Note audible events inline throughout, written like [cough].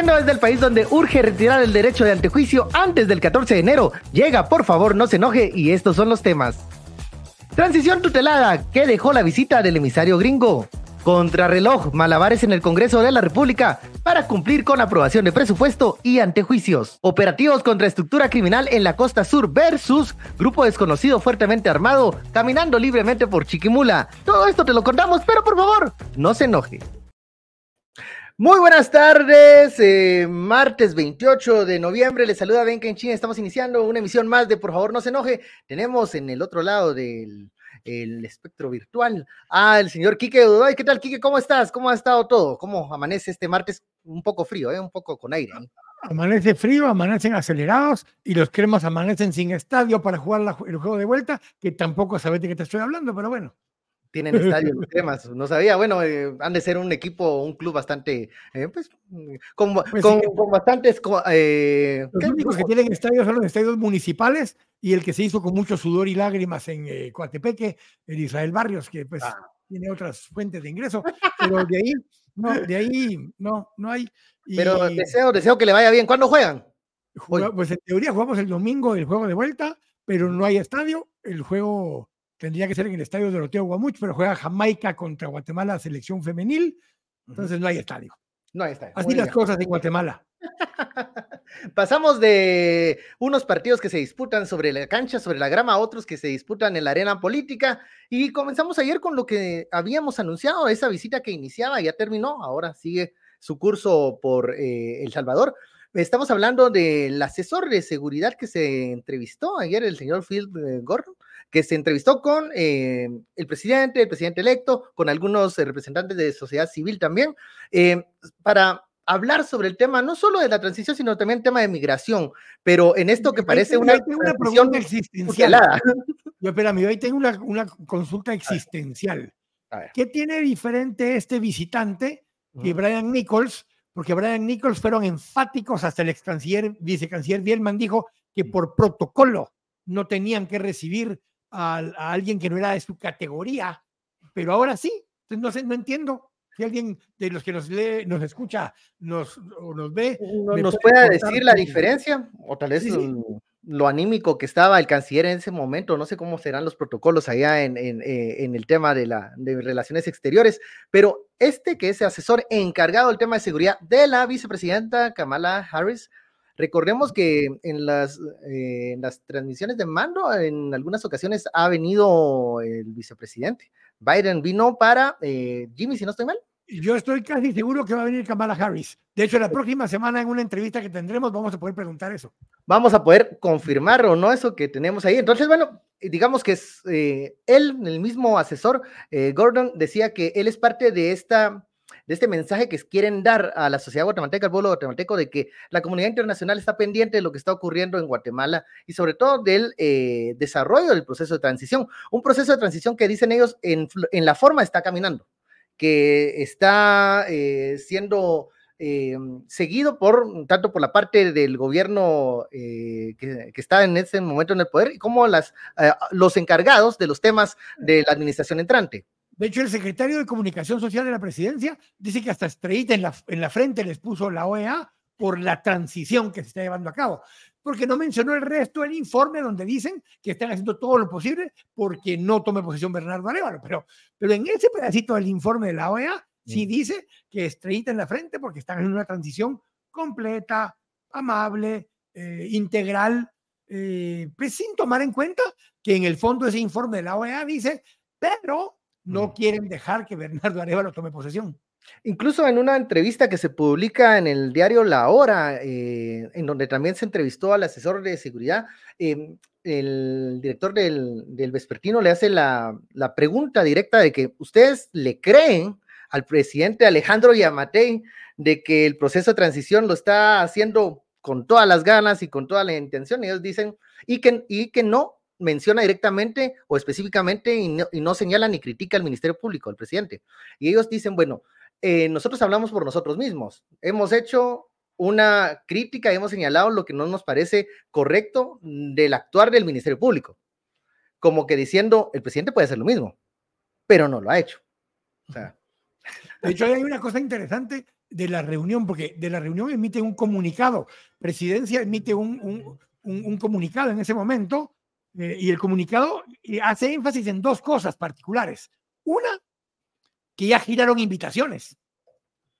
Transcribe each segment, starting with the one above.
Transmitiendo desde el país donde urge retirar el derecho de antejuicio antes del 14 de enero. Llega, por favor, no se enoje y estos son los temas. Transición tutelada, ¿qué dejó la visita del emisario gringo? Contrarreloj, malabares en el Congreso de la República para cumplir con aprobación de presupuesto y antejuicios. Operativos contra estructura criminal en la costa sur versus grupo desconocido fuertemente armado caminando libremente por Chiquimula. Todo esto te lo contamos, pero por favor, no se enoje. Muy buenas tardes, eh, martes 28 de noviembre, les saluda Ben China, estamos iniciando una emisión más de Por favor no se enoje. Tenemos en el otro lado del el espectro virtual al señor Quique Udoy. ¿Qué tal, Quique? ¿Cómo estás? ¿Cómo ha estado todo? ¿Cómo amanece este martes? Un poco frío, ¿eh? un poco con aire. Amanece frío, amanecen acelerados y los cremas amanecen sin estadio para jugar el juego de vuelta, que tampoco sabes de qué te estoy hablando, pero bueno tienen estadio los temas, no sabía, bueno, eh, han de ser un equipo, un club bastante, eh, pues, con, pues con, bastantes... Eh, los únicos que tienen estadios son los estadios municipales y el que se hizo con mucho sudor y lágrimas en Coatepeque, el Israel Barrios, que pues ah. tiene otras fuentes de ingreso, pero de ahí, no, de ahí, no, no hay. pero deseo, deseo que le vaya bien. ¿Cuándo juegan? pues en teoría jugamos el domingo el juego de vuelta, pero no hay estadio, el juego tendría que ser en el estadio de Doroteo Guamuch, pero juega Jamaica contra Guatemala, selección femenil, entonces no hay estadio. No hay estadio. Así las cosas en Guatemala. [laughs] Pasamos de unos partidos que se disputan sobre la cancha, sobre la grama, a otros que se disputan en la arena política. Y comenzamos ayer con lo que habíamos anunciado, esa visita que iniciaba, ya terminó, ahora sigue su curso por eh, El Salvador. Estamos hablando del asesor de seguridad que se entrevistó ayer, el señor Phil eh, Gordon, que se entrevistó con eh, el presidente, el presidente electo, con algunos eh, representantes de sociedad civil también, eh, para hablar sobre el tema, no solo de la transición, sino también el tema de migración, pero en esto que parece una, una pregunta existencial. [laughs] Yo, espérame, hoy tengo una, una consulta existencial. ¿Qué tiene diferente este visitante que Brian Nichols? Porque Brian Nichols fueron enfáticos hasta el ex canciller, vicecanciller Bielman dijo que por protocolo no tenían que recibir a, alguien que no era de su categoría, pero ahora sí. Entonces no sé, no entiendo si alguien de los que nos lee, nos escucha, nos, o nos ve. ¿Nos puede decir la diferencia? O tal vez lo anímico que estaba el canciller en ese momento, no sé cómo serán los protocolos allá en, en, eh, en el tema de, la, de relaciones exteriores, pero este que es asesor encargado del tema de seguridad de la vicepresidenta Kamala Harris, Recordemos que en las, eh, las transmisiones de mando, en algunas ocasiones ha venido el vicepresidente. Biden vino para eh, Jimmy, si no estoy mal. Yo estoy casi seguro que va a venir Kamala Harris. De hecho, la próxima semana en una entrevista que tendremos vamos a poder preguntar eso. Vamos a poder confirmar o no eso que tenemos ahí. Entonces, bueno, digamos que es eh, él, el mismo asesor, Gordon, decía que él es parte de esta de este mensaje que quieren dar a la sociedad guatemalteca, al pueblo guatemalteco, de que la comunidad internacional está pendiente de lo que está ocurriendo en Guatemala y sobre todo del eh, desarrollo del proceso de transición. Un proceso de transición que dicen ellos en, la forma está caminando, que está eh, siendo eh, seguido por tanto por la parte del gobierno que, que, está en ese momento en el poder, como las, los encargados de los temas de la administración entrante. De hecho, el secretario de Comunicación Social de la presidencia dice que hasta estrellita en la, en la frente les puso la OEA por la transición que se está llevando a cabo, porque no mencionó el resto del informe donde dicen que están haciendo todo lo posible porque no tome posesión Bernardo Arevalo, pero, pero en ese pedacito del informe de la OEA sí dice que estrellita en la frente porque están en una transición completa, amable, eh, integral, eh, pues sin tomar en cuenta que en el fondo ese informe de la OEA dice, pero no quieren dejar que Bernardo Arevalo tome posesión. Incluso en una entrevista que se publica en el diario La Hora, eh, en donde también se entrevistó al asesor de seguridad, em, el director del, Vespertino le hace la, pregunta directa de que ustedes le creen al presidente Alejandro Yamatei de que el proceso de transición lo está haciendo con todas las ganas y con toda la intención. Y ellos dicen, y que, y que no, menciona directamente o específicamente y no, señala ni critica al Ministerio Público, al presidente. Y ellos dicen, bueno, eh, nosotros hablamos por nosotros mismos. Hemos hecho una crítica y hemos señalado lo que no nos parece correcto del actuar del Ministerio Público. Como que diciendo, el presidente puede hacer lo mismo, pero no lo ha hecho. [laughs] De hecho, hay una cosa interesante de la reunión, porque de la reunión emite un comunicado, presidencia emite un, un, comunicado en ese momento, eh, y el comunicado eh, hace énfasis en dos cosas particulares. Una, que ya giraron invitaciones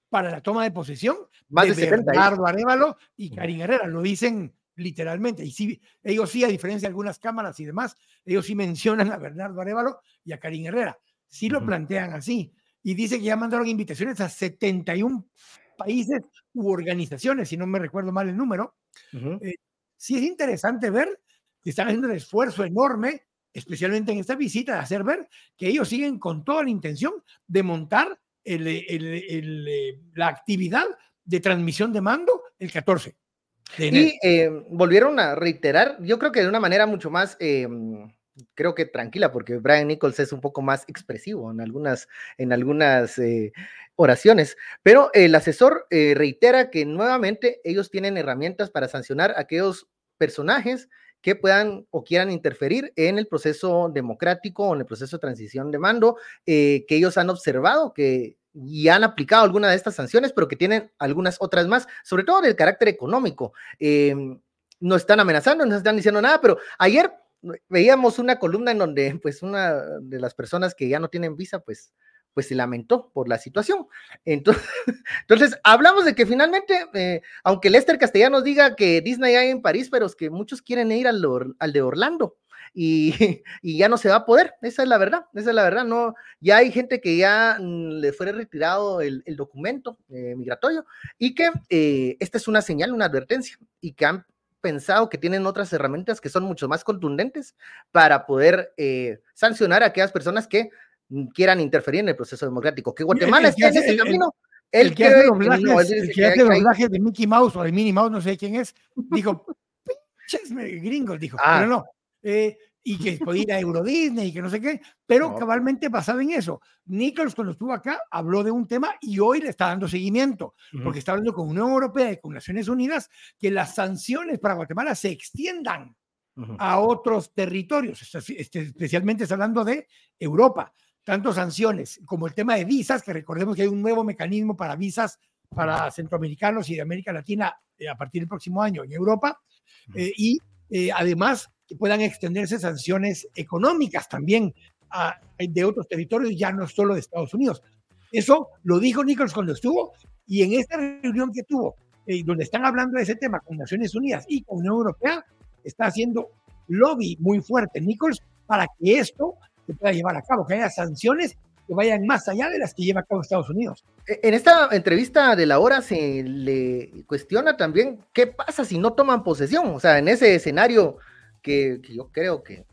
para la toma de posesión de, Bernardo Arevalo y Karin Herrera, lo dicen literalmente. Y sí, ellos sí, a diferencia de algunas cámaras y demás, ellos sí mencionan a Bernardo Arevalo y a Karin Herrera. Sí lo plantean así y dice que ya mandaron invitaciones a 71 países u organizaciones, si no me recuerdo mal el número. Eh, sí es interesante ver están haciendo un esfuerzo enorme, especialmente en esta visita, de hacer ver que ellos siguen con toda la intención de montar eh, la actividad de transmisión de mando el 14. y eh, volvieron a reiterar, yo creo que de una manera mucho más creo que tranquila, porque Brian Nichols es un poco más expresivo en algunas, en algunas eh, oraciones, pero el asesor eh, reitera que nuevamente ellos tienen herramientas para sancionar a aquellos personajes que puedan o quieran interferir en el proceso democrático o en el proceso de transición de mando, eh, que ellos han observado que y han aplicado alguna de estas sanciones, pero que tienen algunas otras más, sobre todo del carácter económico. no están amenazando, no están diciendo nada, pero ayer veíamos una columna en donde pues una de las personas que ya no tienen visa pues pues se lamentó por la situación. Entonces, [laughs] entonces hablamos de que finalmente, eh, aunque Lester Castellanos diga que Disney hay en París, pero es que muchos quieren ir al, al de Orlando y, [laughs] y, ya no se va a poder, esa es la verdad, esa es la verdad, no, ya hay gente que ya mm, le fue retirado el, el documento eh, migratorio y que eh, esta es una señal, una advertencia y que han pensado que tienen otras herramientas que son mucho más contundentes para poder sancionar a aquellas personas que quieran interferir en el proceso democrático. Que Guatemala está en ese camino. El, que hace doblajes, de Mickey Mouse o de Minnie Mouse, no sé quién es, dijo, [laughs] pinches gringos, dijo, ah. pero no. Eh, y que podía ir a Euro Disney y que no sé qué, pero cabalmente basado en eso. Nichols cuando estuvo acá habló de un tema y hoy le está dando seguimiento, porque está hablando con Unión Europea y con Naciones Unidas que las sanciones para Guatemala se extiendan a otros territorios, este, especialmente está hablando de Europa, tanto sanciones como el tema de visas, que recordemos que hay un nuevo mecanismo para visas para centroamericanos y de América Latina eh, a partir del próximo año en Europa, eh, y eh, además que puedan extenderse sanciones económicas también a, de otros territorios, ya no solo de Estados Unidos. Eso lo dijo Nichols cuando estuvo y en esta reunión que tuvo, eh, donde están hablando de ese tema con Naciones Unidas y con Unión Europea, está haciendo lobby muy fuerte Nichols para que esto se pueda llevar a cabo, que haya sanciones que vayan más allá de las que lleva a cabo Estados Unidos. E, en esta entrevista de la hora se le cuestiona también qué pasa si no toman posesión, o sea, en ese escenario que, yo creo que,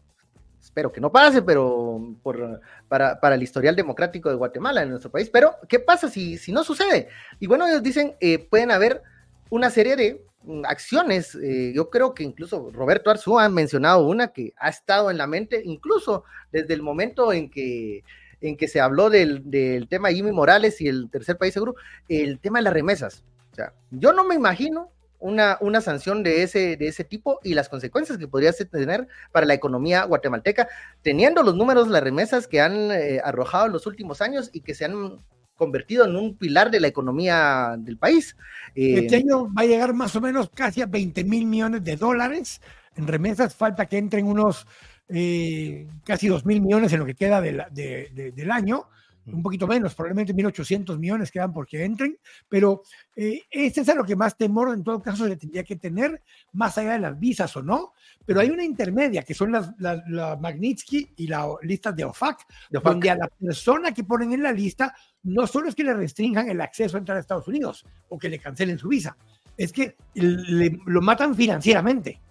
espero que no pase, pero por, para, para, el historial democrático de Guatemala en nuestro país. Pero, ¿qué pasa si, si no sucede? Y bueno, ellos dicen, eh, pueden haber una serie de acciones. Eh, yo creo que incluso Roberto Arzú ha mencionado una que ha estado en la mente, incluso desde el momento en que en que se habló del, del tema Jimmy Morales y el tercer país seguro, el tema de las remesas. O sea, yo no me imagino una, una sanción de ese, de ese tipo y las consecuencias que podría tener para la economía guatemalteca, teniendo los números, las remesas que han eh, arrojado en los últimos años y que se han convertido en un pilar de la economía del país. Eh, este año va a llegar más o menos casi a 20 mil millones de dólares en remesas, falta que entren unos eh, casi 2 mil millones en lo que queda del año un poquito menos, probablemente 1.800 millones quedan porque entren, pero eh, este es a lo que más temor en todo caso se tendría que tener, más allá de las visas o no, pero hay una intermedia que son las, la Magnitsky y la lista de OFAC, donde a la persona que ponen en la lista no solo es que le restrinjan el acceso a entrar a Estados Unidos o que le cancelen su visa, es que lo matan financieramente.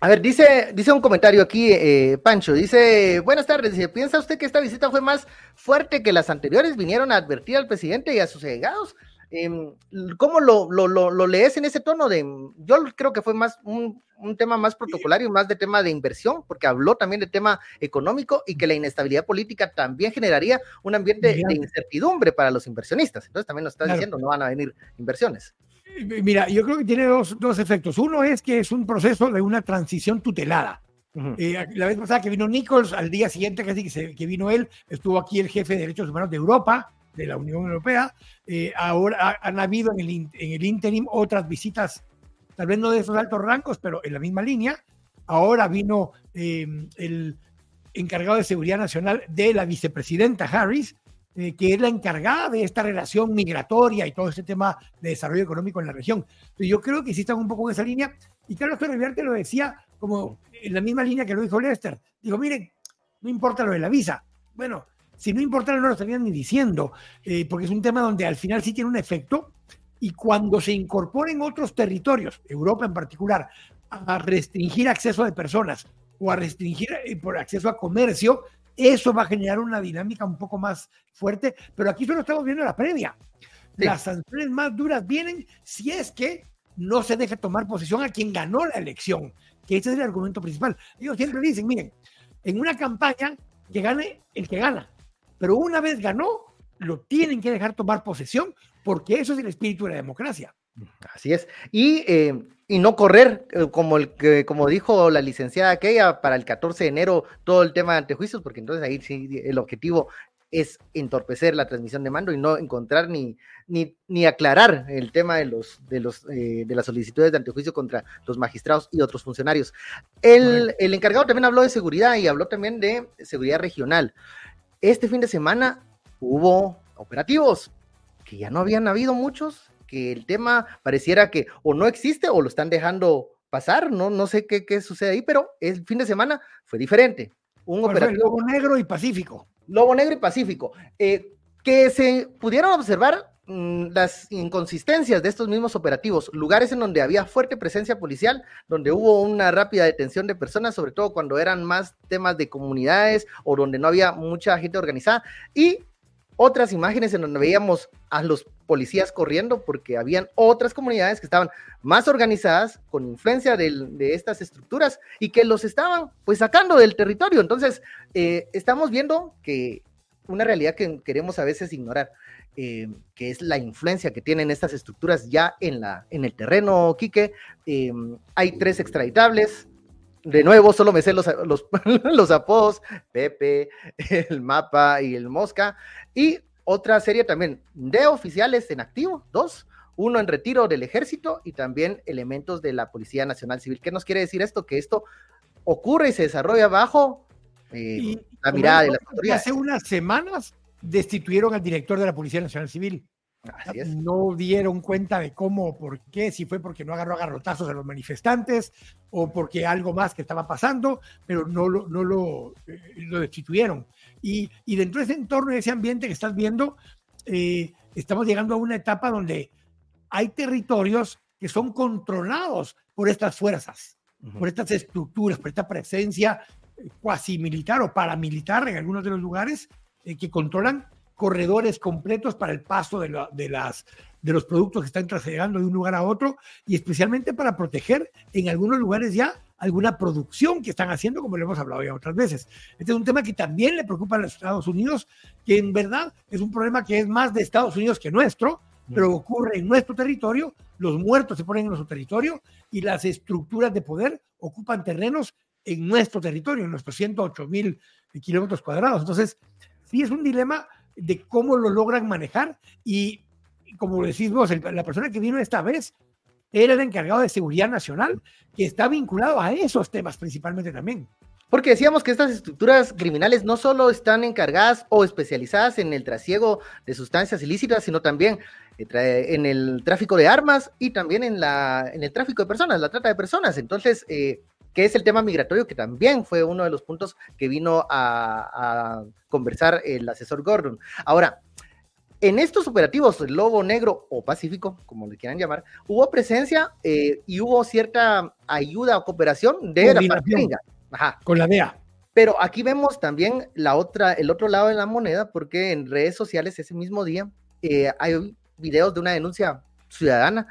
A ver, dice, dice un comentario aquí, eh, Pancho, dice, buenas tardes, dice, ¿piensa usted que esta visita fue más fuerte que las anteriores? ¿Vinieron a advertir al presidente y a sus allegados? Em, ¿Cómo lo, lo, lo, lees en ese tono de, yo creo que fue más un, tema más protocolario, más de tema de inversión, porque habló también de tema económico y que la inestabilidad política también generaría un ambiente de incertidumbre para los inversionistas. Entonces también nos está diciendo, no van a venir inversiones. Mira, yo creo que tiene dos, dos, efectos. Uno es que es un proceso de una transición tutelada. Eh, la vez pasada que vino Nichols, al día siguiente casi que, que, vino él, estuvo aquí el jefe de derechos humanos de Europa, de la Unión Europea. Eh, ahora han habido en el, en el interim otras visitas, tal vez no de esos altos rangos, pero en la misma línea. Ahora vino em, el encargado de seguridad nacional de la vicepresidenta Harris, eh, que es la encargada de esta relación migratoria y todo este tema de desarrollo económico en la región. yo creo que sí están un poco en esa línea. Y Carlos Torres lo decía como en la misma línea que lo dijo Lester. Digo, miren, no importa lo de la visa. Bueno, si no importara no lo estarían ni diciendo, eh, porque es un tema donde al final sí tiene un efecto y cuando se incorporen otros territorios, Europa en particular, a restringir acceso de personas o a restringir eh, por acceso a comercio, eso va a generar una dinámica un poco más fuerte, pero aquí solo estamos viendo la previa. Las sanciones más duras vienen si es que no se deja tomar posesión a quien ganó la elección, que ese es el argumento principal. Ellos siempre dicen, miren, en una campaña que gane el que gana, pero una vez ganó, lo tienen que dejar tomar posesión porque eso es el espíritu de la democracia. Así es. Y, eh, y no correr, eh, como, el, que, como dijo la licenciada aquella, para el 14 de enero todo el tema de antejuicios, porque entonces ahí sí el objetivo es entorpecer la transmisión de mando y no encontrar ni, ni, ni aclarar el tema de, los, de, los, eh, de las solicitudes de antejuicio contra los magistrados y otros funcionarios. El, el encargado también habló de seguridad y habló también de seguridad regional. Este fin de semana hubo operativos, que ya no habían habido muchos, que el tema pareciera que o no existe o lo están dejando pasar, no, no sé qué, qué sucede ahí, pero el fin de semana fue diferente. Un operativo. Lobo Negro y Pacífico. Lobo Negro y Pacífico. Eh, que se pudieron observar mm, las inconsistencias de estos mismos operativos, lugares en donde había fuerte presencia policial, donde hubo una rápida detención de personas, sobre todo cuando eran más temas de comunidades o donde no había mucha gente organizada, y otras imágenes en donde veíamos a los policías corriendo porque habían otras comunidades que estaban más organizadas con influencia de, estas estructuras y que los estaban pues sacando del territorio. Entonces, eh, estamos viendo que una realidad que queremos a veces ignorar, eh, que es la influencia que tienen estas estructuras ya en, la, en el terreno, Quique. Eh, hay tres extraditables, de nuevo, solo me sé los, los, [laughs] los, apodos, Pepe, el mapa y el Mosca. Y otra serie también de oficiales en activo, dos, uno en retiro del ejército y también elementos de la Policía Nacional Civil. ¿Qué nos quiere decir esto? Que esto ocurre y se desarrolla bajo eh, la mirada de las autoridades. Hace unas semanas destituyeron al director de la Policía Nacional Civil. No dieron cuenta de cómo o por qué, si fue porque no agarró agarrotazos a los manifestantes o porque algo más que estaba pasando, pero no lo, no lo, eh, lo destituyeron. Y, y, dentro de ese entorno, de ese ambiente que estás viendo, eh, estamos llegando a una etapa donde hay territorios que son controlados por estas fuerzas, por estas estructuras, por esta presencia eh, cuasi militar o paramilitar en algunos de los lugares que controlan corredores completos para el paso de, las, de los productos que están trasladando de un lugar a otro y especialmente para proteger en algunos lugares ya alguna producción que están haciendo, como lo hemos hablado ya otras veces. Este es un tema que también le preocupa a los Estados Unidos, que en verdad es un problema que es más de Estados Unidos que nuestro, pero ocurre en nuestro territorio, los muertos se ponen en nuestro territorio y las estructuras de poder ocupan terrenos en nuestro territorio, en nuestros 108 mil kilómetros cuadrados. Entonces, sí es un dilema de cómo lo logran manejar y, como decís la persona que vino esta vez era el encargado de seguridad nacional, que está vinculado a esos temas principalmente también. Porque decíamos que estas estructuras criminales no solo están encargadas o especializadas en el trasiego de sustancias ilícitas, sino también eh, en el tráfico de armas y también en, la, en el tráfico de personas, la trata de personas. Entonces, eh, que es el tema migratorio, que también fue uno de los puntos que vino a, conversar el asesor Gordon. Ahora, en estos operativos, el Lobo Negro o Pacífico, como le quieran llamar, hubo presencia eh, y hubo cierta ayuda o cooperación de la parte Con la DEA. Pero aquí vemos también la otra, el otro lado de la moneda, porque en redes sociales ese mismo día eh, hay videos de una denuncia ciudadana,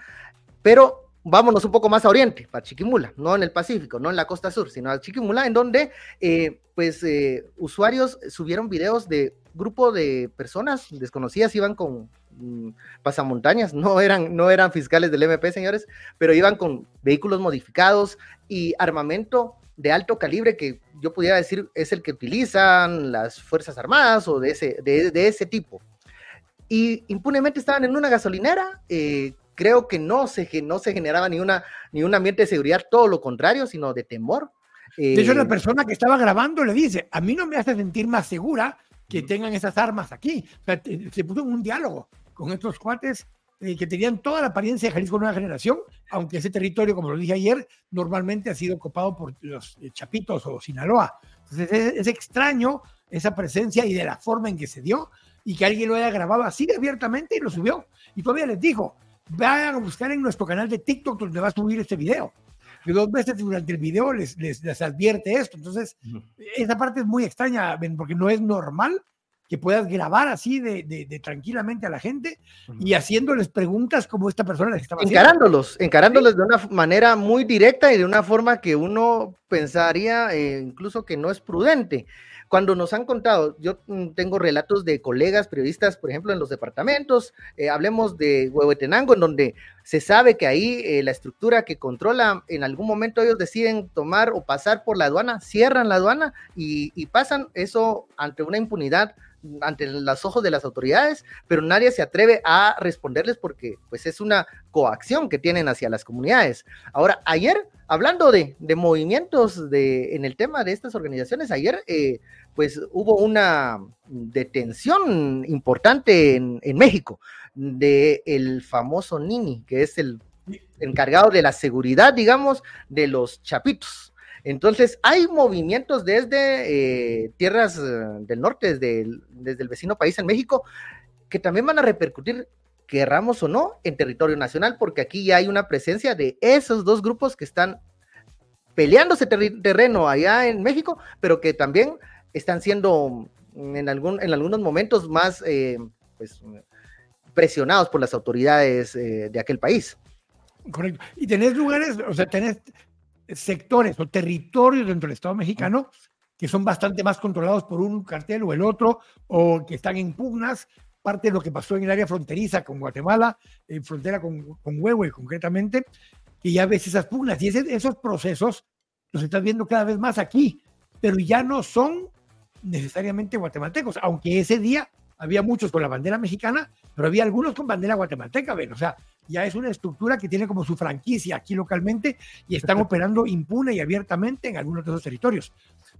pero vámonos un poco más a oriente, para Chiquimula, no en el Pacífico, no en la costa sur, sino a Chiquimula, en donde eh, pues eh, usuarios subieron videos de grupo de personas desconocidas, iban con mm, pasamontañas, no eran, no eran fiscales del MP, señores, pero iban con vehículos modificados y armamento de alto calibre que yo pudiera decir es el que utilizan las Fuerzas Armadas o de ese, de ese tipo. y impunemente estaban en una gasolinera. Eh, creo que no se, no se generaba ni, una, ni un ambiente de seguridad, todo lo contrario, sino de temor. de hecho, la eh, persona que estaba grabando le dice, a mí no me hace sentir más segura que tengan esas armas aquí. se puso en un diálogo con estos cuates eh, que tenían toda la apariencia de Jalisco Nueva Generación, aunque ese territorio, como lo dije ayer, normalmente ha sido ocupado por los eh, Chapitos o Sinaloa. Entonces es, es, extraño esa presencia y de la forma en que se dio y que alguien lo haya grabado así abiertamente y lo subió. Y todavía les dijo, vayan a buscar en nuestro canal de TikTok donde va a subir este video. Y dos veces durante el video les, les, les advierte esto. Entonces, esa parte es muy extraña, porque no es normal que puedas grabar así de, de, tranquilamente a la gente y haciéndoles preguntas como esta persona les estaba encarándolos, encarándolos de una manera muy directa y de una forma que uno pensaría eh, incluso que no es prudente. Cuando nos han contado, yo mm, tengo relatos de colegas periodistas, por ejemplo, en los departamentos, eh, hablemos de Huehuetenango, en donde se sabe que ahí eh, la estructura que controla, en algún momento ellos deciden tomar o pasar por la aduana, cierran la aduana y, y pasan eso ante una impunidad ante los ojos de las autoridades, pero nadie se atreve a responderles porque pues es una coacción que tienen hacia las comunidades. Ahora, ayer, hablando de, movimientos de, en el tema de estas organizaciones, ayer eh, pues hubo una detención importante en, México de el famoso Nini, que es el encargado de la seguridad, digamos, de los chapitos. Entonces, hay movimientos desde eh, tierras eh, del norte, desde el, desde el vecino país en México, que también van a repercutir, querramos o no, en territorio nacional, porque aquí ya hay una presencia de esos dos grupos que están peleándose terreno allá en México, pero que también están siendo en, algún, en algunos momentos más eh, pues, presionados por las autoridades de aquel país. Correcto. Y tenés lugares, o sea, tenés sectores o territorios dentro del Estado mexicano que son bastante más controlados por un cartel o el otro, o que están en pugnas, parte de lo que pasó en el área fronteriza con Guatemala, en frontera con, con y concretamente, que ya ves esas pugnas y esos procesos los estás viendo cada vez más aquí, pero ya no son necesariamente guatemaltecos, aunque ese día había muchos con la bandera mexicana, pero había algunos con bandera guatemalteca, ¿ven? O sea, ya es una estructura que tiene como su franquicia aquí localmente y están [laughs] operando impune y abiertamente en algunos de esos territorios.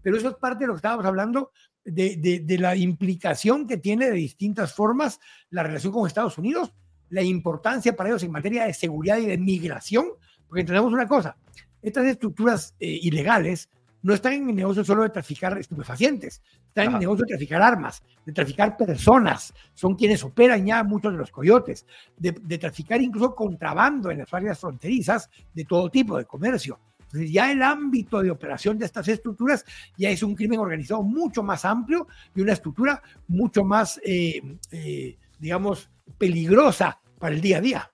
Pero eso es parte de lo que estábamos hablando, de, de, la implicación que tiene de distintas formas la relación con Estados Unidos, la importancia para ellos en materia de seguridad y de migración, porque entendemos una cosa, estas estructuras eh, ilegales no están en el negocio solo de traficar estupefacientes, están en el negocio de traficar armas, de traficar personas, son quienes operan ya muchos de los coyotes, de, traficar incluso contrabando en las áreas fronterizas de todo tipo de comercio. Entonces ya el ámbito de operación de estas estructuras ya es un crimen organizado mucho más amplio y una estructura mucho más, eh, eh, digamos, peligrosa para el día a día.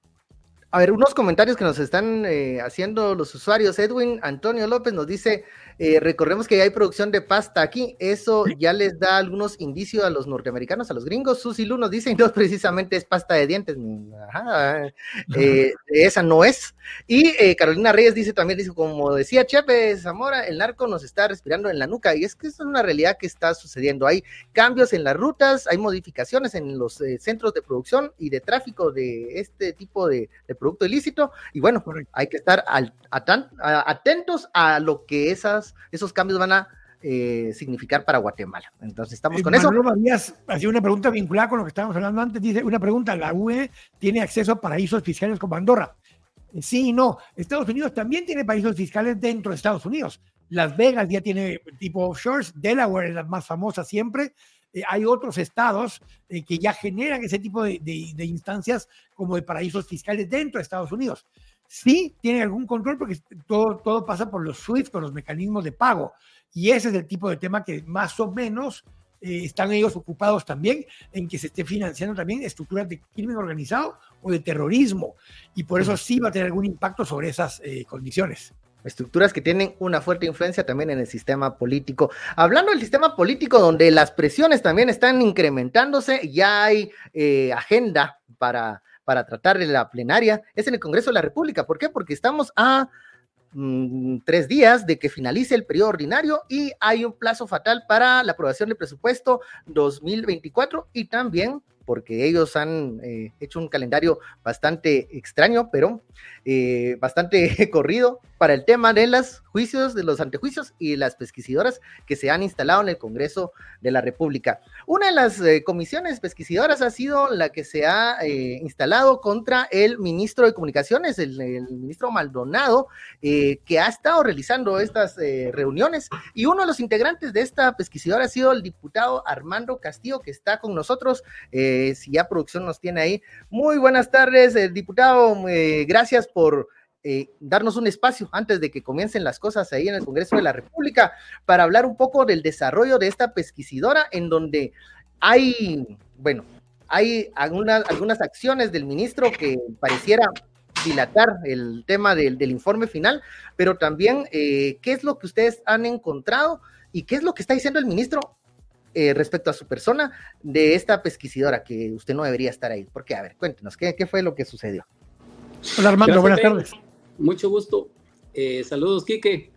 A ver, unos comentarios que nos están eh, haciendo los usuarios. Edwin Antonio López nos dice, eh, recordemos que hay producción de pasta aquí, eso ya les da algunos indicios a los norteamericanos, a los gringos. Susi Lu nos dice, no [laughs] precisamente es pasta de dientes, eh, [laughs] esa no es. Y eh, Carolina Reyes dice también, dice, como decía Chepe Zamora, el narco nos está respirando en la nuca, y es que es una realidad que está sucediendo. Hay cambios en las rutas, hay modificaciones en los centros de producción y de tráfico de este tipo de, producto ilícito, y bueno, hay que estar atentos a lo que esas esos cambios van a eh, significar para Guatemala. Entonces estamos eh, con eso. Marías hacía una pregunta vinculada con lo que estábamos hablando antes. Dice una pregunta: ¿la UE tiene acceso a paraísos fiscales como Andorra? Eh, sí y no. Estados Unidos también tiene paraísos fiscales dentro de Estados Unidos. Las Vegas ya tiene tipo offshores. Delaware es la más famosa siempre. hay otros estados que ya generan ese tipo de, de instancias como de paraísos fiscales dentro de Estados Unidos sí tienen algún control porque todo, todo pasa por los SWIFT, por los mecanismos de pago. Y ese es el tipo de tema que más o menos eh, están ellos ocupados también en que se esté financiando también estructuras de crimen organizado o de terrorismo. Y por eso sí va a tener algún impacto sobre esas eh, condiciones estructuras que tienen una fuerte influencia también en el sistema político. Hablando del sistema político, donde las presiones también están incrementándose, ya hay eh, agenda para para tratar de la plenaria es en el Congreso de la República. ¿Por qué? Porque estamos a mm, tres días de que finalice el periodo ordinario y hay un plazo fatal para la aprobación del presupuesto 2024 y también porque ellos han eh, hecho un calendario bastante extraño, pero eh, bastante [laughs] corrido para el tema de los juicios, de los antejuicios y las pesquisidoras que se han instalado en el Congreso de la República. Una de las eh, comisiones pesquisidoras ha sido la que se ha instalado contra el ministro de Comunicaciones, el, ministro Maldonado, que ha estado realizando estas reuniones. Y uno de los integrantes de esta pesquisidora ha sido el diputado Armando Castillo, que está con nosotros. si ya producción nos tiene ahí. Muy buenas tardes, diputado. gracias por eh, darnos un espacio antes de que comiencen las cosas ahí en el Congreso de la República para hablar un poco del desarrollo de esta pesquisidora en donde hay, bueno, hay algunas, algunas acciones del ministro que pareciera dilatar el tema del, informe final, pero también eh, qué es lo que ustedes han encontrado y qué es lo que está diciendo el ministro eh, respecto a su persona de esta pesquisidora, que usted no debería estar ahí. Porque, a ver, cuéntenos, ¿qué, qué fue lo que sucedió? Hola Armando, buenas tardes. Mucho gusto. Eh, saludos, Quique.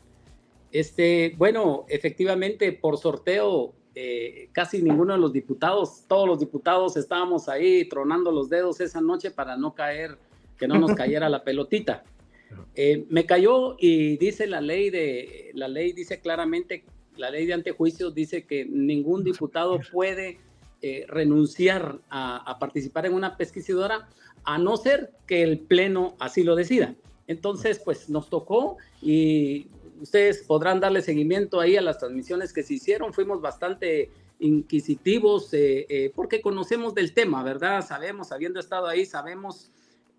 Este, bueno, efectivamente, por sorteo, eh, casi ninguno de los diputados, todos los diputados estábamos ahí tronando los dedos esa noche para no caer, que no nos [laughs] cayera la pelotita. Eh, me cayó y dice la ley de, la ley dice claramente, la ley de antejuicios dice que ningún diputado puede renunciar a, a, participar en una pesquisidora a no ser que el Pleno así lo decida. Entonces, pues nos tocó y ustedes podrán darle seguimiento ahí a las transmisiones que se hicieron. Fuimos bastante inquisitivos eh, eh, porque conocemos del tema, ¿verdad? Sabemos, habiendo estado ahí, sabemos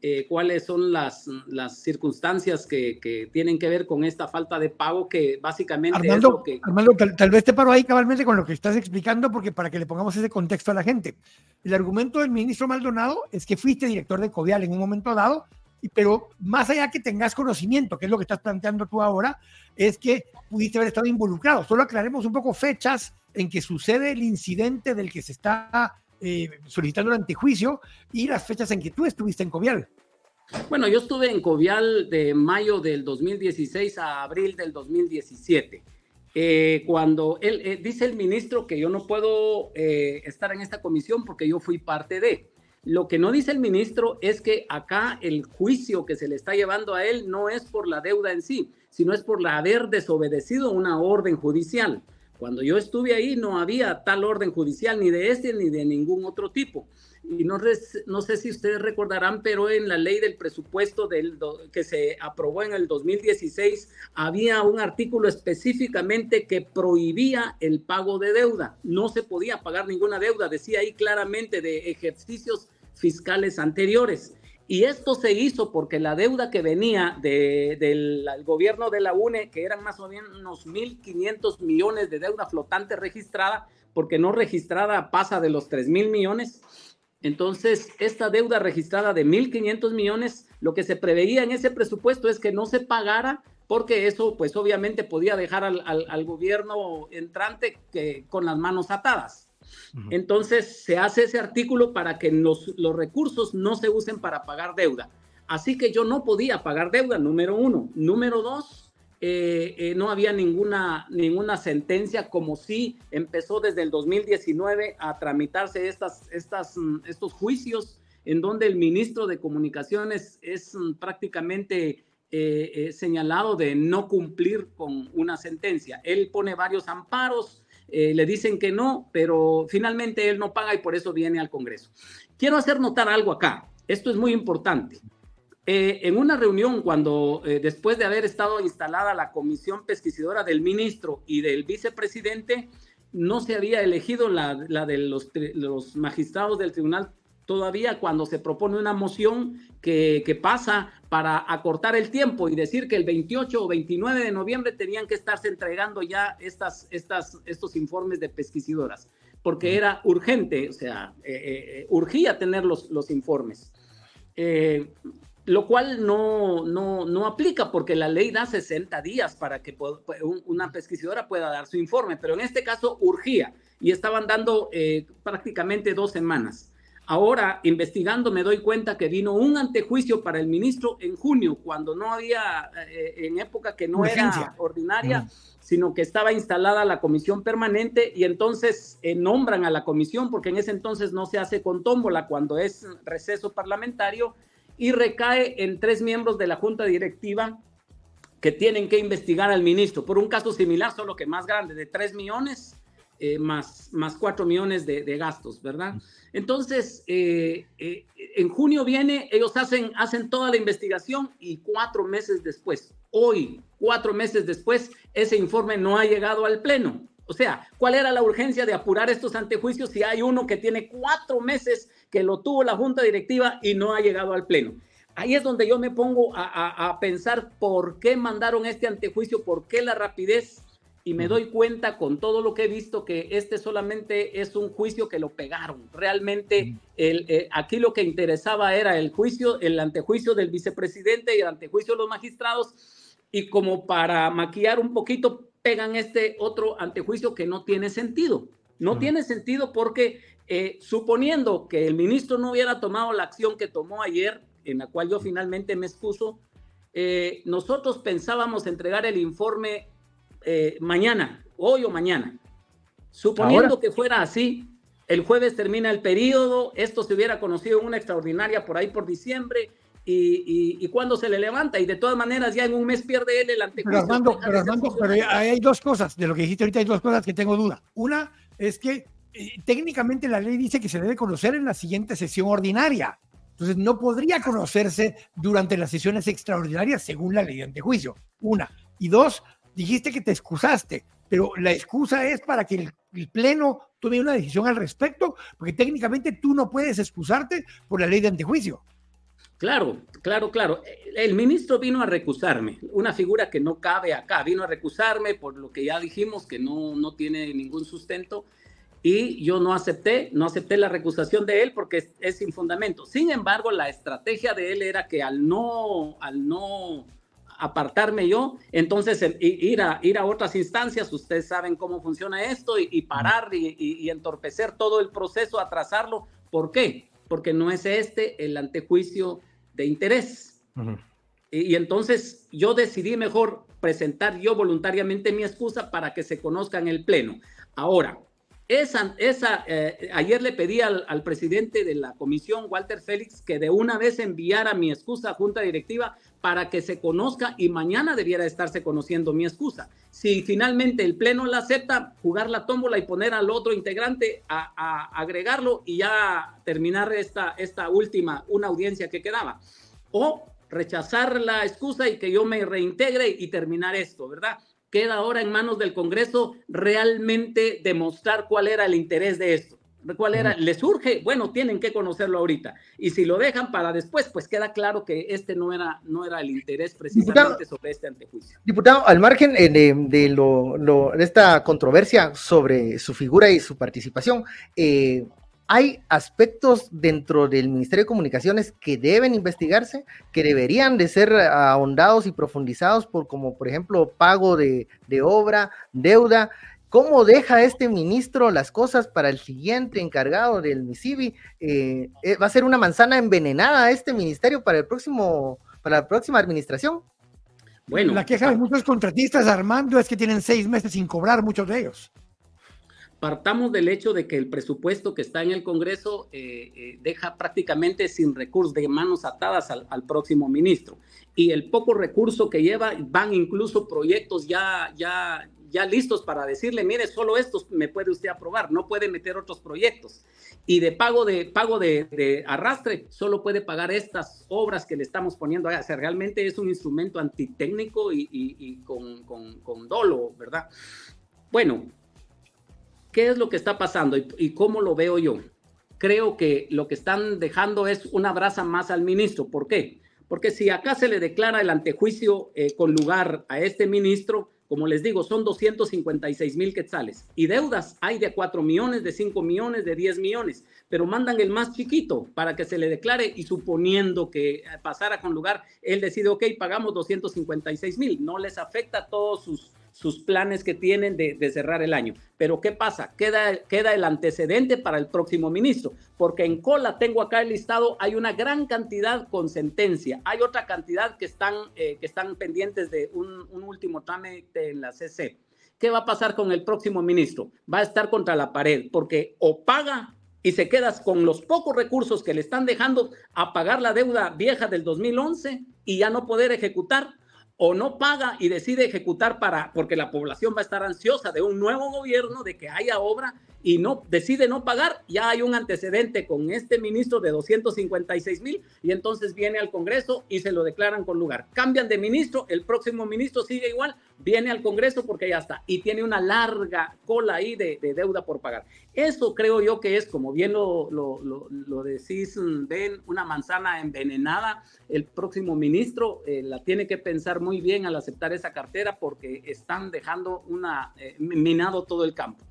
eh, cuáles son las, las circunstancias que, que, tienen que ver con esta falta de pago que básicamente Armando, es lo que... Armando tal, tal, vez te paro ahí cabalmente con lo que estás explicando porque para que le pongamos ese contexto a la gente. El argumento del ministro Maldonado es que fuiste director de Covial en un momento dado, pero más allá que tengas conocimiento, que es lo que estás planteando tú ahora, es que pudiste haber estado involucrado. Solo aclaremos un poco fechas en que sucede el incidente del que se está eh, solicitando el antejuicio y las fechas en que tú estuviste en Covial. Bueno, yo estuve en Covial de mayo del 2016 a abril del 2017. Eh, cuando él eh, dice el ministro que yo no puedo estar en esta comisión porque yo fui parte de. Lo que no dice el ministro es que acá el juicio que se le está llevando a él no es por la deuda en sí, sino es por haber desobedecido una orden judicial. Cuando yo estuve ahí no había tal orden judicial ni de este ni de ningún otro tipo. Y no, no sé si ustedes recordarán, pero en la ley del presupuesto del que se aprobó en el 2016 había un artículo específicamente que prohibía el pago de deuda. No se podía pagar ninguna deuda, decía ahí claramente de ejercicios fiscales anteriores. Y esto se hizo porque la deuda que venía del gobierno de la UNE, que eran más o menos 1.500 millones de deuda flotante registrada, porque no registrada pasa de los 3.000 millones. Entonces, esta deuda registrada de 1.500 millones, lo que se preveía en ese presupuesto es que no se pagara porque eso pues obviamente podía dejar al, al gobierno entrante que, con las manos atadas. Entonces se hace ese artículo para que los, recursos no se usen para pagar deuda. Así que yo no podía pagar deuda, número uno. Número dos, eh, eh, no había ninguna, ninguna sentencia, como si empezó desde el 2019 a tramitarse estas, mm, estos juicios en donde el ministro de Comunicaciones es mm, prácticamente eh, señalado de no cumplir con una sentencia. Él pone varios amparos, eh, le dicen que no, pero finalmente él no paga y por eso viene al Congreso. Quiero hacer notar algo acá, esto es muy importante. Eh, en una reunión, cuando eh, después de haber estado instalada la comisión pesquisidora del ministro y del vicepresidente, no se había elegido la, de los, los magistrados del Tribunal todavía cuando se propone una moción que, pasa para acortar el tiempo y decir que el 28 o 29 de noviembre tenían que estarse entregando ya estas, estas, estos informes de pesquisidoras, porque era urgente, o sea, eh, eh, eh, urgía tener los, los informes. lo cual no, no, no, aplica porque la ley da 60 días para que una pesquisidora pueda dar su informe, pero en este caso urgía y estaban dando prácticamente dos semanas. Ahora, investigando, me doy cuenta que vino un antejuicio para el ministro en junio, cuando no había, eh, en época que no era ordinaria, sino que estaba instalada la comisión permanente y entonces eh, nombran a la comisión, porque en ese entonces no se hace con tómbola cuando es receso parlamentario, y recae en tres miembros de la junta directiva que tienen que investigar al ministro. Por un caso similar, solo que más grande, de tres millones eh, más, más 4 millones de, gastos, ¿verdad? Entonces, eh, eh, en junio viene, ellos hacen, hacen toda la investigación y cuatro meses después, hoy, cuatro meses después, ese informe no ha llegado al Pleno. O sea, ¿cuál era la urgencia de apurar estos antejuicios si hay uno que tiene cuatro meses que lo tuvo la Junta Directiva y no ha llegado al Pleno? Ahí es donde yo me pongo a, a pensar por qué mandaron este antejuicio, por qué la rapidez y me doy cuenta con todo lo que he visto que este solamente es un juicio que lo pegaron. Realmente el, eh, aquí lo que interesaba era el juicio, el antejuicio del vicepresidente y el antejuicio de los magistrados y como para maquillar un poquito pegan este otro antejuicio que no tiene sentido. No tiene sentido porque eh, suponiendo que el ministro no hubiera tomado la acción que tomó ayer, en la cual yo finalmente me expuso, eh, nosotros pensábamos entregar el informe eh, mañana, hoy o mañana. Suponiendo que fuera así, el jueves termina el periodo, esto se hubiera conocido en una extraordinaria por ahí por diciembre, y, y, cuando se le levanta, y de todas maneras ya en un mes pierde él el antejuicio. Pero Armando, pero, hay dos cosas, de lo que dijiste ahorita hay dos cosas que tengo duda. Una es que eh, técnicamente la ley dice que se debe conocer en la siguiente sesión ordinaria. Entonces no podría conocerse durante las sesiones extraordinarias según la ley de antejuicio. Una. Y dos, dijiste que te excusaste, pero la excusa es para que el, Pleno tome una decisión al respecto, porque técnicamente tú no puedes excusarte por la ley de antejuicio. Claro, claro, claro. El ministro vino a recusarme, una figura que no cabe acá, vino a recusarme por lo que ya dijimos que no, no tiene ningún sustento y yo no acepté, no acepté la recusación de él porque es, es, sin fundamento. Sin embargo, la estrategia de él era que al no, al no apartarme yo, entonces ir a, ir a otras instancias, ustedes saben cómo funciona esto, y, parar y, entorpecer todo el proceso, atrasarlo. ¿Por qué? Porque no es este el antejuicio de interés. y, entonces yo decidí mejor presentar yo voluntariamente mi excusa para que se conozca en el Pleno. Ahora, esa, esa, eh, ayer le pedí al, al, presidente de la comisión, Walter Félix, que de una vez enviara mi excusa a junta directiva para que se conozca y mañana debiera estarse conociendo mi excusa. Si finalmente el Pleno la acepta, jugar la tómbola y poner al otro integrante a, agregarlo y ya terminar esta, esta última, una audiencia que quedaba. O rechazar la excusa y que yo me reintegre y terminar esto, ¿verdad? Queda ahora en manos del Congreso realmente demostrar cuál era el interés de esto. ¿Cuál era? ¿Les surge? Bueno, tienen que conocerlo ahorita. Y si lo dejan para después, pues queda claro que este no era, no era el interés precisamente sobre este antejuicio. Diputado, al margen eh, de, lo, de esta controversia sobre su figura y su participación, eh, hay aspectos dentro del Ministerio de Comunicaciones que deben investigarse, que deberían de ser ahondados y profundizados por como por ejemplo pago de, obra, deuda. ¿Cómo deja este ministro las cosas para el siguiente encargado del MISIBI? Eh, eh, ¿Va a ser una manzana envenenada este ministerio para el próximo, para la próxima administración? Bueno, la queja de muchos contratistas, Armando, es que tienen seis meses sin cobrar muchos de ellos partamos del hecho de que el presupuesto que está en el Congreso eh, eh, deja prácticamente sin recursos, de manos atadas al, próximo ministro. Y el poco recurso que lleva, van incluso proyectos ya, ya, ya listos para decirle, mire, solo estos me puede usted aprobar, no puede meter otros proyectos. Y de pago de, pago de, arrastre, solo puede pagar estas obras que le estamos poniendo. O sea, realmente es un instrumento antitécnico y, y, con, con, con dolo, ¿verdad? Bueno, ¿Qué es lo que está pasando y, cómo lo veo yo? Creo que lo que están dejando es una brasa más al ministro. ¿Por qué? Porque si acá se le declara el antejuicio eh, con lugar a este ministro, como les digo, son 256 mil quetzales y deudas hay de 4 millones, de 5 millones, de 10 millones, pero mandan el más chiquito para que se le declare y suponiendo que pasara con lugar, él decide, ok, pagamos 256 mil, no les afecta todos sus sus planes que tienen de, cerrar el año. Pero ¿qué pasa? Queda, queda el antecedente para el próximo ministro, porque en cola tengo acá el listado, hay una gran cantidad con sentencia, hay otra cantidad que están, eh, que están pendientes de un, un último trámite en la CC. ¿Qué va a pasar con el próximo ministro? Va a estar contra la pared, porque o paga y se quedas con los pocos recursos que le están dejando a pagar la deuda vieja del 2011 y ya no poder ejecutar o no paga y decide ejecutar para porque la población va a estar ansiosa de un nuevo gobierno de que haya obra y no decide no pagar, ya hay un antecedente con este ministro de 256 mil y entonces viene al Congreso y se lo declaran con lugar. Cambian de ministro, el próximo ministro sigue igual, viene al Congreso porque ya está y tiene una larga cola ahí de, deuda por pagar. Eso creo yo que es, como bien lo, lo, lo, decís, ven, una manzana envenenada. El próximo ministro eh, la tiene que pensar muy bien al aceptar esa cartera porque están dejando una, eh, minado todo el campo.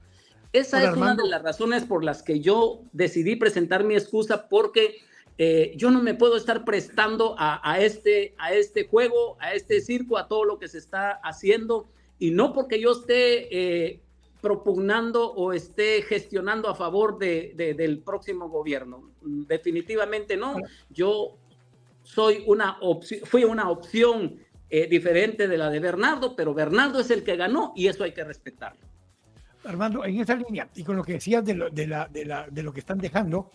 Esa es una de las razones por las que yo decidí presentar mi excusa porque eh, yo no me puedo estar prestando a, este, a este juego, a este circo, a todo lo que se está haciendo y no porque yo esté eh, propugnando o esté gestionando a favor de, del próximo gobierno. Definitivamente no. Yo soy una fui una opción eh, diferente de la de Bernardo, pero Bernardo es el que ganó y eso hay que respetarlo. Armando, en esa línea y con lo que decías de lo, de, la, de, lo que están dejando,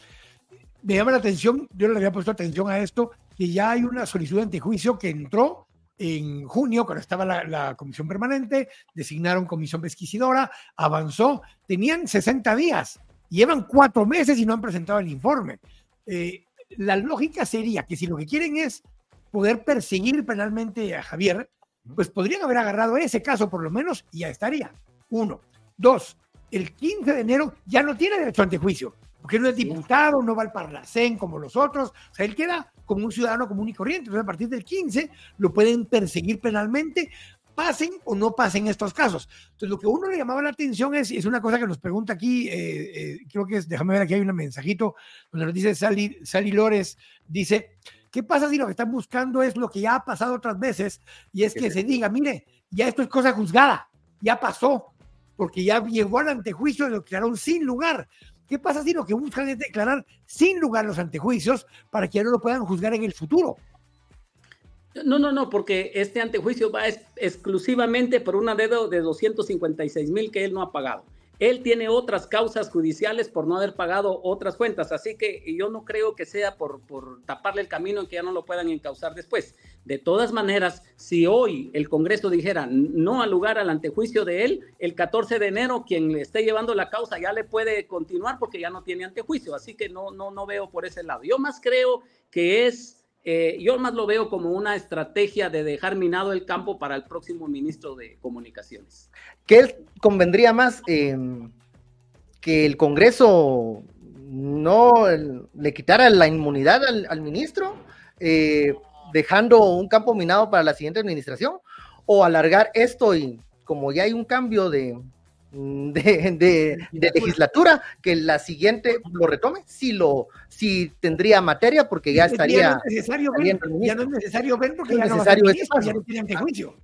me llama la atención, yo le había puesto atención a esto, que ya hay una solicitud de antejuicio que entró en junio, cuando estaba la, comisión permanente, designaron comisión pesquisidora, avanzó, tenían 60 días, llevan cuatro meses y no han presentado el informe. Eh, la lógica sería que si lo que quieren es poder perseguir penalmente a Javier, pues podrían haber agarrado ese caso por lo menos y ya estaría. Uno. Dos, el 15 de enero ya no tiene derecho a antejuicio, porque no es diputado, no va al Parlacén como los otros, o sea, él queda como un ciudadano común y corriente. Entonces, a partir del 15 lo pueden perseguir penalmente, pasen o no pasen estos casos. Entonces, lo que uno le llamaba la atención es, es una cosa que nos pregunta aquí, eh, eh, creo que es, déjame ver, aquí hay un mensajito donde nos dice Sally, Sally Lores, dice, ¿qué pasa si lo que están buscando es lo que ya ha pasado otras veces? Y es que se diga, mire, ya esto es cosa juzgada, ya pasó, porque ya llegó al antejuicio y lo declararon sin lugar. ¿Qué pasa si lo que buscan es declarar sin lugar los antejuicios para que ya no lo puedan juzgar en el futuro? No, no, no, porque este antejuicio va exclusivamente por una deuda de 256 mil que él no ha pagado. Él tiene otras causas judiciales por no haber pagado otras cuentas, así que yo no creo que sea por, por taparle el camino y que ya no lo puedan encauzar después. De todas maneras, si hoy el Congreso dijera no al lugar al antejuicio de él, el 14 de enero quien le esté llevando la causa ya le puede continuar porque ya no tiene antejuicio, así que no, no, no veo por ese lado. Yo más creo que es eh, yo más lo veo como una estrategia de dejar minado el campo para el próximo ministro de Comunicaciones. ¿Qué convendría más em, que el Congreso no le quitara la inmunidad al, ministro, eh, dejando un campo minado para la siguiente administración, o alargar esto y como ya hay un cambio de, Mm, de, legislatura, que la siguiente lo retome, si lo, si tendría materia, porque ya estaría. Ya no es necesario ver, ya no es necesario ver porque ya no, necesario ya no tiene juicio.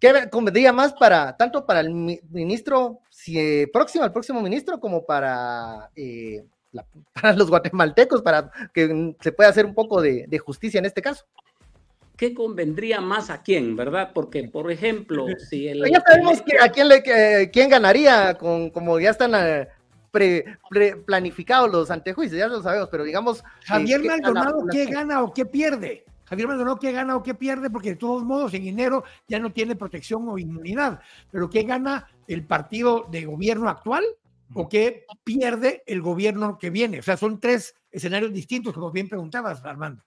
¿Qué convendría más para, tanto para el ministro si, eh, próximo, al próximo ministro, como para, eh, [laughs] para los guatemaltecos, para que se pueda hacer un poco de justicia en este caso? ¿Qué convendría más a quién, verdad? Porque, por ejemplo, si el... Ya sabemos a quién, le, quién ganaría, con, como ya están eh, pre, planificados los antejuicios, ya lo sabemos, pero digamos... Javier Maldonado, ¿qué gana o qué pierde? Javier Maldonado, ¿qué gana o qué pierde? Porque de todos modos, en enero ya no tiene protección o inmunidad. Pero ¿qué gana el partido de gobierno actual? ¿O qué pierde el gobierno que viene? O sea, son tres escenarios distintos, como bien preguntabas, Armando.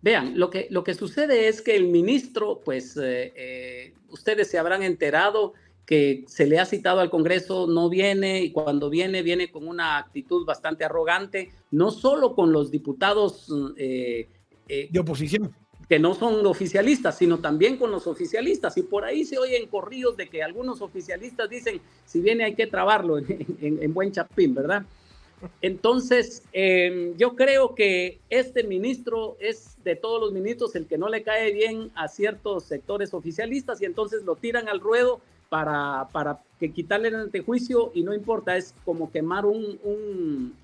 Vean, lo que, lo que sucede es que el ministro, pues eh, eh, ustedes se habrán enterado que se le ha citado al Congreso, no viene y cuando viene, viene con una actitud bastante arrogante, no solo con los diputados eh, de oposición que no son oficialistas, sino también con los oficialistas. Y por ahí se oyen corridos de que algunos oficialistas dicen, si viene hay que trabarlo en buen chapín, ¿verdad? Entonces, em, yo creo que este ministro es de todos los ministros el que no le cae bien a ciertos sectores oficialistas y entonces lo tiran al ruedo para, para que quitarle el antejuicio y no importa, es como quemar un,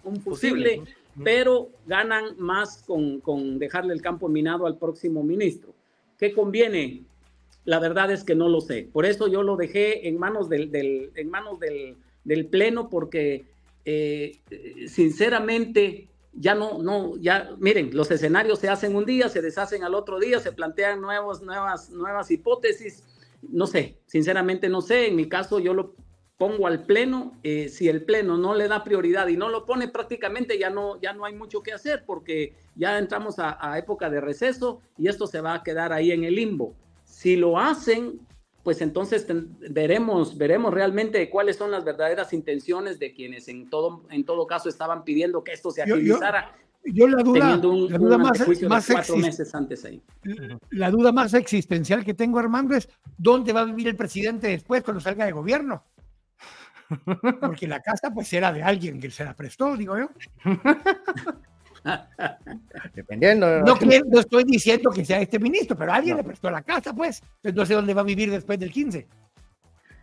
un, fusible, pero ganan más con, con dejarle el campo minado al próximo ministro. ¿Qué conviene? La verdad es que no lo sé. Por eso yo lo dejé en manos del, del en manos del, del Pleno, porque eh, sinceramente ya no, no, ya, miren, los escenarios se hacen un día, se deshacen al otro día, se plantean nuevos, nuevas, nuevas hipótesis. No sé, sinceramente no sé. En mi caso, yo lo pongo al pleno. Eh, si el pleno no le da prioridad y no lo pone, prácticamente ya no, ya no hay mucho que hacer porque ya entramos a época de receso y esto se va a quedar ahí en el limbo. Si lo hacen, pues entonces veremos, veremos realmente cuáles son las verdaderas intenciones de quienes en todo, en todo caso estaban pidiendo que esto se agilizara. Yo, la duda, la duda más, más cuatro meses antes ahí. La duda más existencial que tengo, Armando, es dónde va a vivir el presidente después cuando salga de gobierno. Porque la casa pues era de alguien que se la prestó, digo yo. [laughs] [laughs] Dependiendo. No, estoy diciendo que sea este ministro, pero alguien le prestó la casa, pues. Entonces no sé dónde va a vivir después del 15.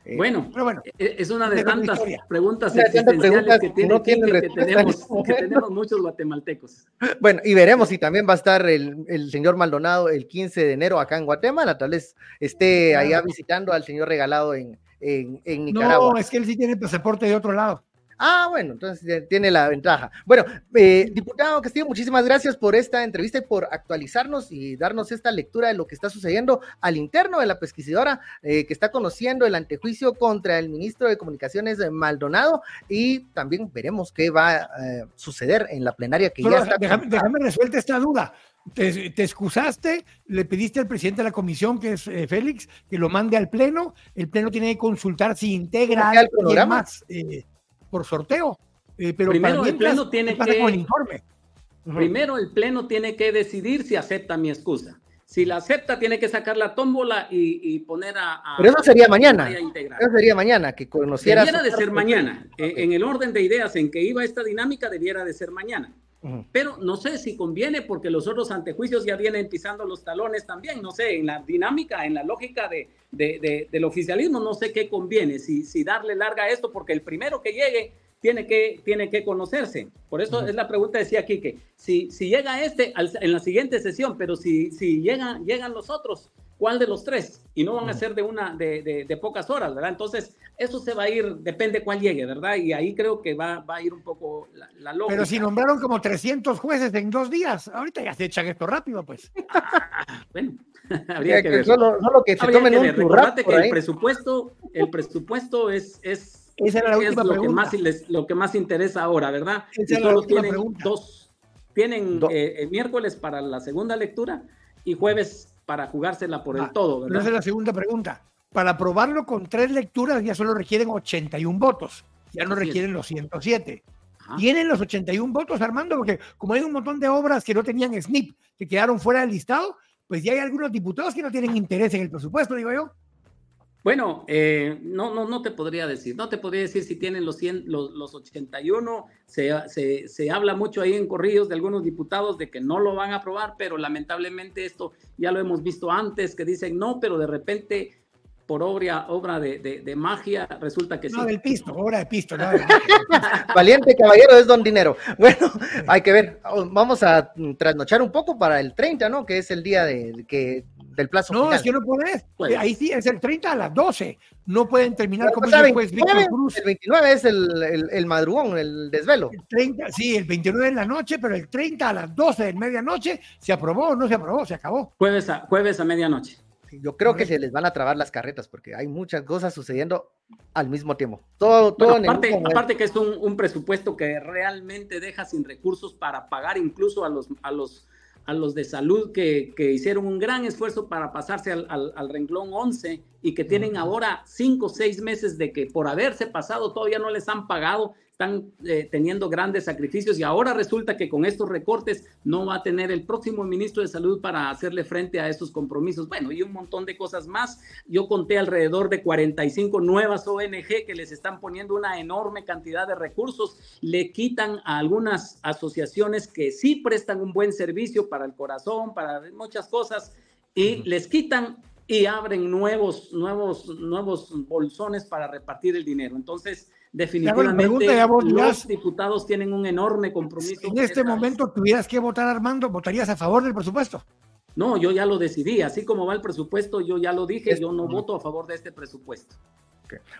Eh, bueno, bueno, e-, es una de tantas preguntas existenciales que, tiene, que, tenemos, que, tenemos, muchos guatemaltecos. Bueno, y veremos si también va a estar el, el, señor Maldonado el 15 de enero acá en Guatemala, tal vez esté allá visitando al señor regalado en, en, en Nicaragua. No, es que él sí tiene pasaporte de otro lado. Ah, bueno, entonces tiene la ventaja. Bueno, eh, diputado Castillo, muchísimas gracias por esta entrevista y por actualizarnos y darnos esta lectura de lo que está sucediendo al interno de la pesquisidora eh, que está conociendo el antejuicio contra el ministro de Comunicaciones Maldonado y también veremos qué va a eh, suceder en la plenaria que ya está. Déjame, déjame resuelta esta duda. Te, te, excusaste, le pediste al presidente de la comisión, que es Félix, que lo mande al pleno. El pleno tiene que consultar si integra al programa más por sorteo. Eh, pero primero el pleno tiene que informe. Primero el pleno tiene que decidir si acepta mi excusa. Si la acepta, tiene que sacar la tómbola y, poner a, Pero eso sería mañana. Eso sería mañana, que conociera. Debiera de ser mañana. Eh, en el orden de ideas en que iba esta dinámica, debiera de ser mañana. Pero no sé si conviene porque los otros antejuicios ya vienen pisando los talones también. No sé, en la dinámica, en la lógica de, del oficialismo, no sé qué conviene. Si, si darle larga a esto, porque el primero que llegue tiene que, tiene que conocerse. Por eso es la pregunta, decía Quique. Si, si llega este en la siguiente sesión, pero si, si llegan, llegan los otros, ¿Cuál de los tres? Y no van a ser de una de, de, pocas horas, ¿verdad? Entonces, eso se va a ir, depende cuál llegue, ¿verdad? Y ahí creo que va, va a ir un poco la, la, lógica. Pero si nombraron como 300 jueces en dos días, ahorita ya se echan esto rápido, pues. [laughs] bueno, [laughs] habría que, ver. Solo, solo que se tomen un Recordate que el presupuesto, el presupuesto es, es, Esa era la es lo, que más les, lo que más interesa ahora, ¿verdad? Esa y solo tienen dos, tienen eh, el miércoles para la segunda lectura y jueves para jugársela por el ah, todo. ¿verdad? Esa es la segunda pregunta. Para aprobarlo con tres lecturas ya solo requieren 81 votos, ya no requieren los 107. ¿Tienen los 81 votos, Armando? Porque como hay un montón de obras que no tenían SNIP, que quedaron fuera del listado, pues ya hay algunos diputados que no tienen interés en el presupuesto, digo yo. Bueno, eh, no, no, no te podría decir, no te podría decir si tienen los, 100, los, los 81, se, se, se, habla mucho ahí en corrillos de algunos diputados de que no lo van a aprobar, pero lamentablemente esto ya lo hemos visto antes, que dicen no, pero de repente por obra, obra de, de, magia, resulta que sí. No, del pisto, obra de pisto. No, [laughs] Valiente caballero es don dinero. Bueno, hay que ver, vamos a trasnochar un poco para el 30, ¿no? Que es el día de, que, del plazo No, es que no podés. Ahí sí, es el 30 a las 12. No pueden terminar como el juez Víctor Cruz. El 29 es el, el, el, madrugón, el desvelo. El 30, sí, el 29 en la noche, pero el 30 a las 12 de medianoche, ¿se aprobó o no se aprobó? Se acabó. Jueves a, jueves a medianoche yo creo que se les van a trabar las carretas porque hay muchas cosas sucediendo al mismo tiempo. Todo, todo aparte, aparte que es un, un, presupuesto que realmente deja sin recursos para pagar incluso a los, a los, a los de salud que, que hicieron un gran esfuerzo para pasarse al, al, al renglón 11 y que tienen ahora cinco o seis meses de que por haberse pasado todavía no les han pagado están eh, teniendo grandes sacrificios y ahora resulta que con estos recortes no va a tener el próximo ministro de salud para hacerle frente a estos compromisos. Bueno, y un montón de cosas más. Yo conté alrededor de 45 nuevas ONG que les están poniendo una enorme cantidad de recursos, le quitan a algunas asociaciones que sí prestan un buen servicio para el corazón, para muchas cosas, y les quitan y abren nuevos, nuevos, nuevos bolsones para repartir el dinero. Entonces, definitivamente los diputados tienen un enorme compromiso. En este momento tuvieras que votar, Armando, ¿votarías a favor del presupuesto? No, yo ya lo decidí. Así como va el presupuesto, yo ya lo dije, yo no voto a favor de este presupuesto.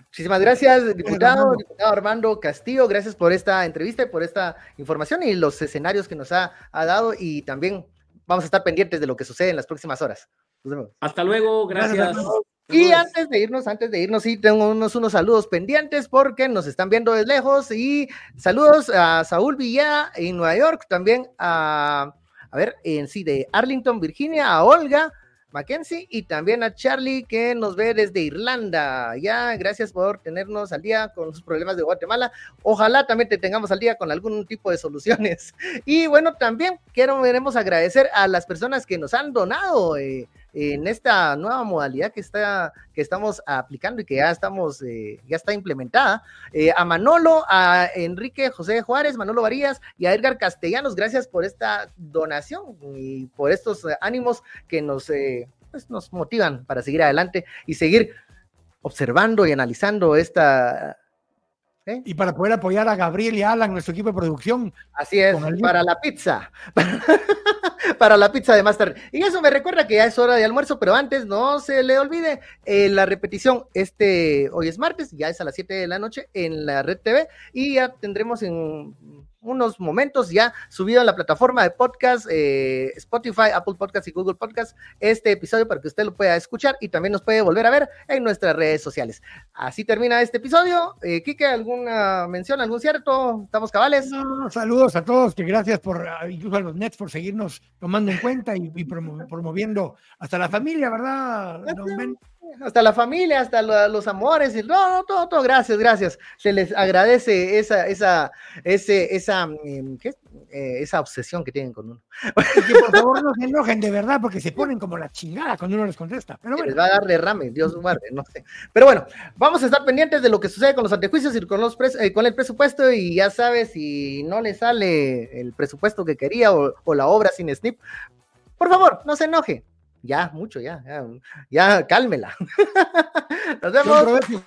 Muchísimas gracias, diputado, diputado Armando Castillo. Gracias por esta entrevista y por esta información y los escenarios que nos ha, dado. Y también vamos a estar pendientes de lo que sucede en las próximas horas. Hasta luego, gracias. Y antes de irnos, antes de irnos, sí, tengo unos, unos saludos pendientes porque nos están viendo de lejos. Y saludos a Saúl Villa en Nueva York, también a, a ver, en sí, de Arlington, Virginia, a Olga, Mackenzie y también a Charlie que nos ve desde Irlanda. Ya, gracias por tenernos al día con los problemas de Guatemala. Ojalá también te tengamos al día con algún tipo de soluciones. [laughs] Y bueno, también quiero, queremos agradecer a las personas que nos han donado. Eh, en esta nueva modalidad que está que estamos aplicando y que ya estamos eh, ya está implementada eh, a Manolo a Enrique José Juárez Manolo Varías y a Edgar Castellanos gracias por esta donación y por estos ánimos que nos eh, pues nos motivan para seguir adelante y seguir observando y analizando esta y para poder apoyar a Gabriel y Alan, nuestro equipo de producción. Así es, para la pizza. [laughs] para la pizza de Master. Y eso me recuerda que ya es hora de almuerzo, pero antes no se le olvide eh, la repetición. Este hoy es martes, ya es a las 7 de la noche en la Red TV y ya tendremos en unos momentos ya subido a la plataforma de podcast, eh, Spotify, Apple Podcast y Google Podcast, este episodio para que usted lo pueda escuchar y también nos puede volver a ver en nuestras redes sociales. Así termina este episodio. Eh, Quique, ¿alguna mención, algún cierto? ¿Estamos cabales? saludos a todos, que gracias por, incluso a los Nets, por seguirnos tomando en cuenta y, promoviendo hasta la familia, ¿verdad? Hasta la familia, hasta los amores, y, no, no, todo, todo, gracias, gracias. Se les agradece esa, esa, ese, esa, mm, ¿qué? Eh, esa obsesión que tienen con uno. que por favor no se enojen de verdad, porque se ponen como la chingada cuando uno les contesta. Pero bueno. Les va a dar derrame, Dios guarde, no sé. Pero bueno, vamos a estar pendientes de lo que sucede con los antejuicios y con, los eh, con el presupuesto, y ya sabes, si no le sale el presupuesto que quería o, o la obra sin snip, por favor, no se enoje, ya, mucho, ya, ya, ya cálmela. [laughs] Nos vemos.